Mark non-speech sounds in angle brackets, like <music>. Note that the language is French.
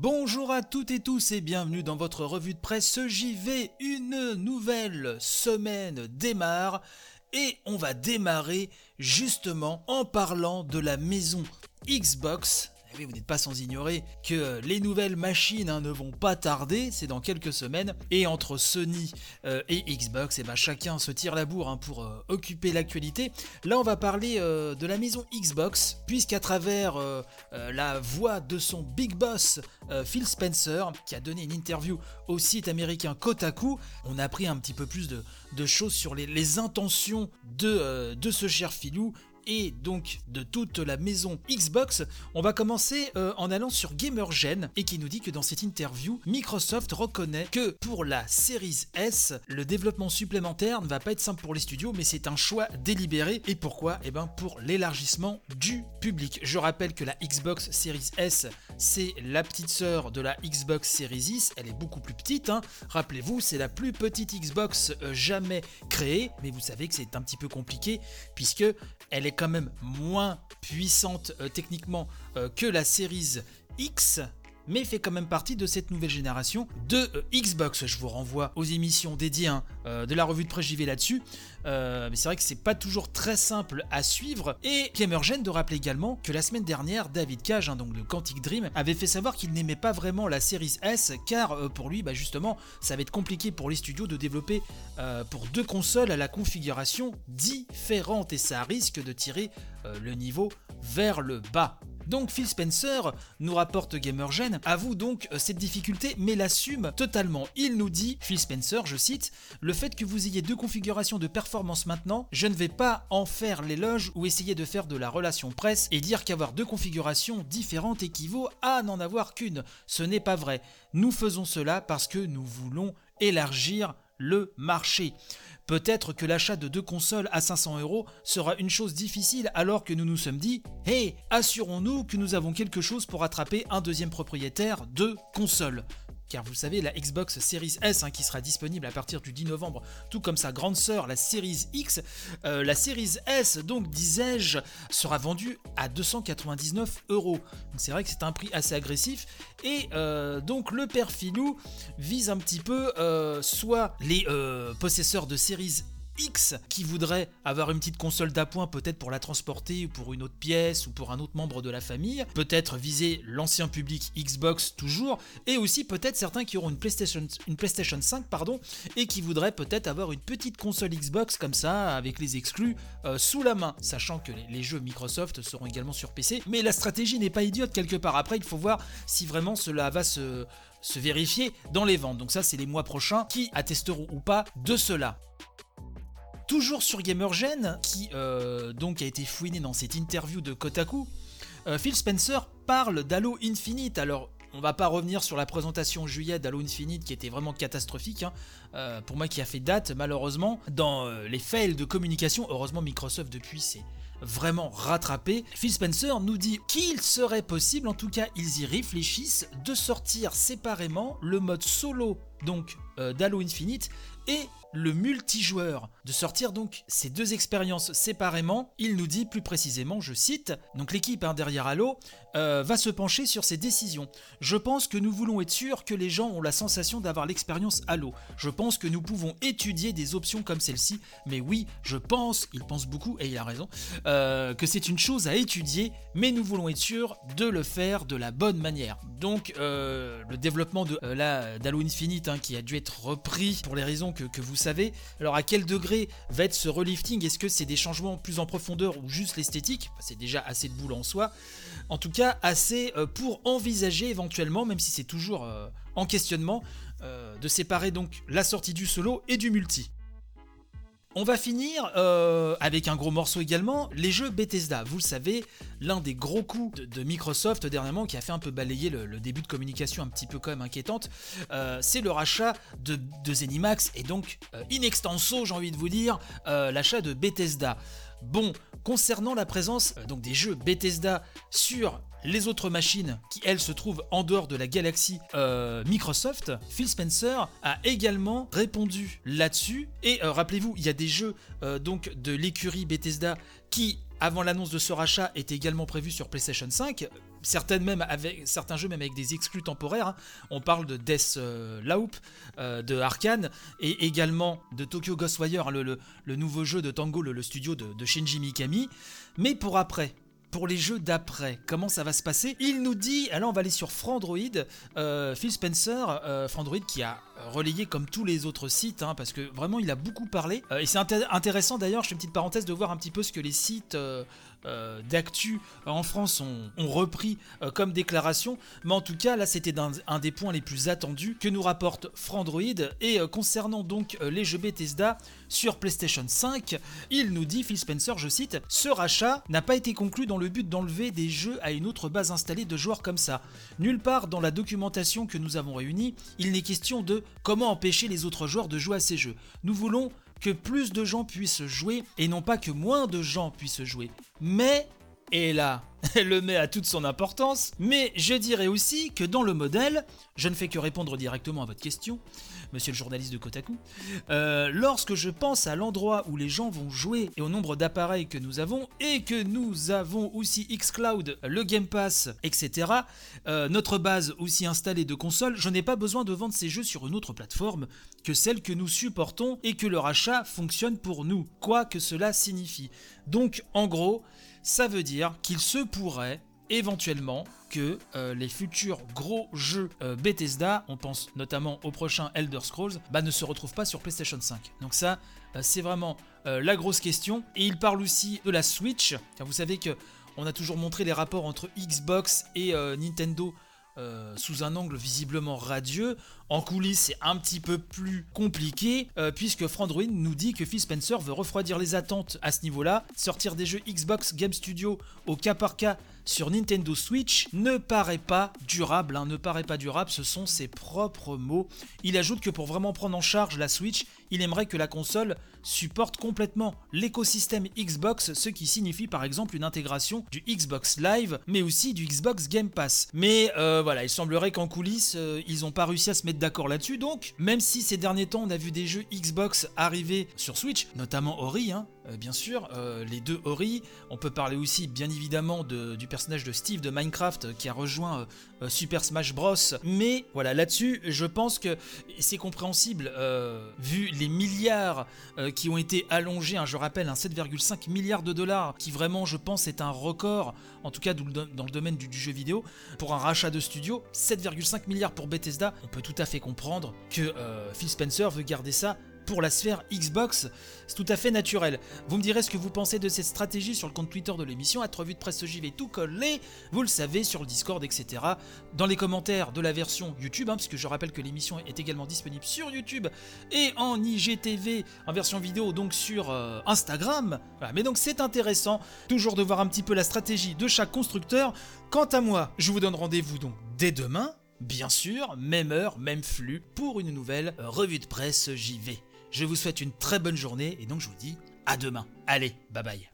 Bonjour à toutes et tous et bienvenue dans votre revue de presse JV. Une nouvelle semaine démarre et on va démarrer justement en parlant de la maison Xbox eh vous n'êtes pas sans ignorer que les nouvelles machines hein, ne vont pas tarder, c'est dans quelques semaines. Et entre Sony euh, et Xbox, et eh ben, chacun se tire la bourre hein, pour euh, occuper l'actualité. Là, on va parler euh, de la maison Xbox, puisqu'à travers la voix de son big boss, Phil Spencer, qui a donné une interview au site américain Kotaku, on a appris un petit peu plus de, choses sur les, intentions de, ce cher Philou et donc de toute la maison Xbox, on va commencer euh, en allant sur GamerGen et qui nous dit que dans cette interview, Microsoft reconnaît que pour la Series S, le développement supplémentaire ne va pas être simple pour les studios, mais c'est un choix délibéré. Et pourquoi? Eh bien pour l'élargissement du public. Je rappelle que la Xbox Series S, c'est la petite sœur de la Xbox Series X, elle est beaucoup plus petite. Hein. Rappelez-vous, c'est la plus petite Xbox euh, jamais créée, mais vous savez que c'est un petit peu compliqué puisque elle est quand même moins puissante euh, techniquement euh, que la Series X, mais fait quand même partie de cette nouvelle génération de euh, Xbox. Je vous renvoie aux émissions dédiées hein, euh, de la revue de presse JV là-dessus. Euh, mais c'est vrai que c'est pas toujours très simple à suivre. Et Gamergen de rappeler également que la semaine dernière, David Cage, hein, donc de Quantic Dream, avait fait savoir qu'il n'aimait pas vraiment la Series S car pour lui, bah, justement, ça va être compliqué pour les studios de développer pour deux consoles à la configuration différente et ça risque de tirer le niveau vers le bas. Donc Phil Spencer, nous rapporte GamerGen, avoue donc euh, cette difficulté mais l'assume totalement. Il nous dit, Phil Spencer, je cite, le fait que vous ayez deux configurations de performance maintenant, je ne vais pas en faire l'éloge ou essayer de faire de la relation presse et dire qu'avoir deux configurations différentes équivaut à n'en avoir qu'une. Ce n'est pas vrai. Nous faisons cela parce que nous voulons élargir le marché. Peut-être que l'achat de deux consoles à 500 euros sera une chose difficile alors que nous nous sommes dit Hey, assurons-nous que nous avons quelque chose pour attraper un deuxième propriétaire de console car vous savez, la Xbox Series S hein, qui sera disponible à partir du 10 novembre, tout comme sa grande sœur, la Series X, euh, la Series S, donc disais-je, sera vendue à 299 euros. C'est vrai que c'est un prix assez agressif, et euh, donc le père Filou vise un petit peu euh, soit les possesseurs de Series X qui voudrait avoir une petite console d'appoint peut-être pour la transporter ou pour une autre pièce ou pour un autre membre de la famille, peut-être viser l'ancien public Xbox toujours, et aussi peut-être certains qui auront une PlayStation, une PlayStation 5 pardon, et qui voudraient peut-être avoir une petite console Xbox comme ça avec les exclus euh, sous la main, sachant que les, jeux Microsoft seront également sur PC, mais la stratégie n'est pas idiote quelque part. Après, il faut voir si vraiment cela va se se vérifier dans les ventes. Donc ça, c'est les mois prochains qui attesteront ou pas de cela. Toujours sur Gamergen, qui euh, donc a été fouiné dans cette interview de Kotaku, euh, Phil Spencer parle d'Halo Infinite. Alors, on va pas revenir sur la présentation juillet d'Halo Infinite qui était vraiment catastrophique. Hein. Euh, pour moi qui a fait date, malheureusement, dans les fails de communication, heureusement Microsoft depuis c'est vraiment rattrapé. Phil Spencer nous dit qu'il serait possible, en tout cas ils y réfléchissent, de sortir séparément le mode solo donc d'Halo Infinite et le multijoueur, de sortir donc ces deux expériences séparément. Il nous dit plus précisément, je cite, donc l'équipe hein, derrière Halo euh, va se pencher sur ces décisions. Je pense que nous voulons être sûrs que les gens ont la sensation d'avoir l'expérience Halo. Je pense que nous pouvons étudier des options comme celle-ci, mais oui, je pense, il pense beaucoup et il a raison, euh, que c'est une chose à étudier, mais nous voulons être sûrs de le faire de la bonne manière. Donc euh, le développement de d'Halo Infinite hein, qui a dû être repris pour les raisons que, vous savez. Alors à quel degré va être ce relifting? Est-ce que c'est des changements plus en profondeur ou juste l'esthétique? C'est déjà assez de boulot en soi. En tout cas, assez euh, pour envisager éventuellement, même si c'est toujours euh, en questionnement, euh, de séparer donc la sortie du solo et du multi. On va finir euh, avec un gros morceau également, les jeux Bethesda. Vous le savez, l'un des gros coups de, Microsoft dernièrement qui a fait un peu balayer le, début de communication un petit peu quand même inquiétante, euh, c'est le rachat de, Zenimax et donc euh, in extenso, j'ai envie de vous dire, l'achat de Bethesda. Bon, concernant la présence donc des jeux Bethesda sur les autres machines qui, elles, se trouvent en dehors de la galaxie euh, Microsoft, Phil Spencer a également répondu là-dessus. Et euh, rappelez-vous, il y a des jeux euh, donc de l'écurie Bethesda qui, avant l'annonce de ce rachat, étaient également prévus sur PlayStation 5. Certaines certains jeux même avec des exclus temporaires. hein. On parle de Death euh, Loop, euh, de Arkane et également de Tokyo Ghostwire, hein, le, nouveau jeu de Tango, le, studio de Shinji Mikami. Mais pour après, pour les jeux d'après, comment ça va se passer? Il nous dit, alors on va aller sur Frandroid, euh, Phil Spencer, euh, Frandroid qui a relayé comme tous les autres sites, hein, parce que vraiment il a beaucoup parlé. Euh, et c'est inté- intéressant d'ailleurs, je fais une petite parenthèse, de voir un petit peu ce que les sites euh, euh, d'actu en France ont, repris euh, comme déclaration. Mais en tout cas, là c'était un des points les plus attendus que nous rapporte Frandroid. Et euh, concernant donc euh, les jeux Bethesda sur PlayStation 5, il nous dit, Phil Spencer, je cite, Ce rachat n'a pas été conclu dans le but d'enlever des jeux à une autre base installée de joueurs comme ça. Nulle part dans la documentation que nous avons réunie, il n'est question de comment empêcher les autres joueurs de jouer à ces jeux. Nous voulons que plus de gens puissent jouer et non pas que moins de gens puissent jouer. Mais, et là, <laughs> le met à toute son importance, mais je dirais aussi que dans le modèle, je ne fais que répondre directement à votre question, monsieur le journaliste de Kotaku, euh, lorsque je pense à l'endroit où les gens vont jouer et au nombre d'appareils que nous avons, et que nous avons aussi xCloud, le Game Pass, etc., euh, notre base aussi installée de consoles, je n'ai pas besoin de vendre ces jeux sur une autre plateforme que celle que nous supportons et que leur achat fonctionne pour nous, quoi que cela signifie. Donc, en gros, ça veut dire qu'il se pourrait éventuellement que euh, les futurs gros jeux euh, Bethesda, on pense notamment au prochain Elder Scrolls, bah, ne se retrouvent pas sur PlayStation 5. Donc ça, euh, c'est vraiment la grosse question. Et il parle aussi de la Switch, car vous savez que on a toujours montré les rapports entre Xbox et Nintendo euh, sous un angle visiblement radieux. En coulisses, c'est un petit peu plus compliqué, euh, puisque Frandroid nous dit que Phil Spencer veut refroidir les attentes à ce niveau-là. Sortir des jeux Xbox Game Studio au cas par cas sur Nintendo Switch ne paraît pas durable, hein, ne paraît pas durable, ce sont ses propres mots. Il ajoute que pour vraiment prendre en charge la Switch, il aimerait que la console supporte complètement l'écosystème Xbox, ce qui signifie par exemple une intégration du Xbox Live, mais aussi du Xbox Game Pass. Mais euh, voilà, il semblerait qu'en coulisses, euh, ils n'ont pas réussi à se mettre d'accord là-dessus, donc même si ces derniers temps on a vu des jeux Xbox arriver sur Switch, notamment Ori, hein, bien sûr, euh, les deux Ori, on peut parler aussi bien évidemment de- du personnage de Steve de Minecraft euh, qui a rejoint euh, euh, Super Smash Bros. Mais voilà, là-dessus, je pense que c'est compréhensible, euh, vu les milliards euh, qui ont été allongés, hein, je rappelle, un 7,5 milliards de dollars, qui vraiment, je pense, est un record, en tout cas dans le domaine du, du jeu vidéo, pour un rachat de studio, 7,5 milliards pour Bethesda, on peut tout à fait comprendre que euh, Phil Spencer veut garder ça pour la sphère Xbox, c'est tout à fait naturel. Vous me direz ce que vous pensez de cette stratégie sur le compte Twitter de l'émission, à revue de presse JV tout collé, vous le savez, sur le Discord, etc. Dans les commentaires de la version YouTube, hein, puisque je rappelle que l'émission est également disponible sur YouTube et en IGTV, en version vidéo, donc sur euh, Instagram. Mais donc c'est intéressant, toujours de voir un petit peu la stratégie de chaque constructeur. Quant à moi, je vous donne rendez-vous donc dès demain. Bien sûr, même heure, même flux, pour une nouvelle euh, revue de presse JV. Je vous souhaite une très bonne journée et donc je vous dis à demain. Allez, bye bye.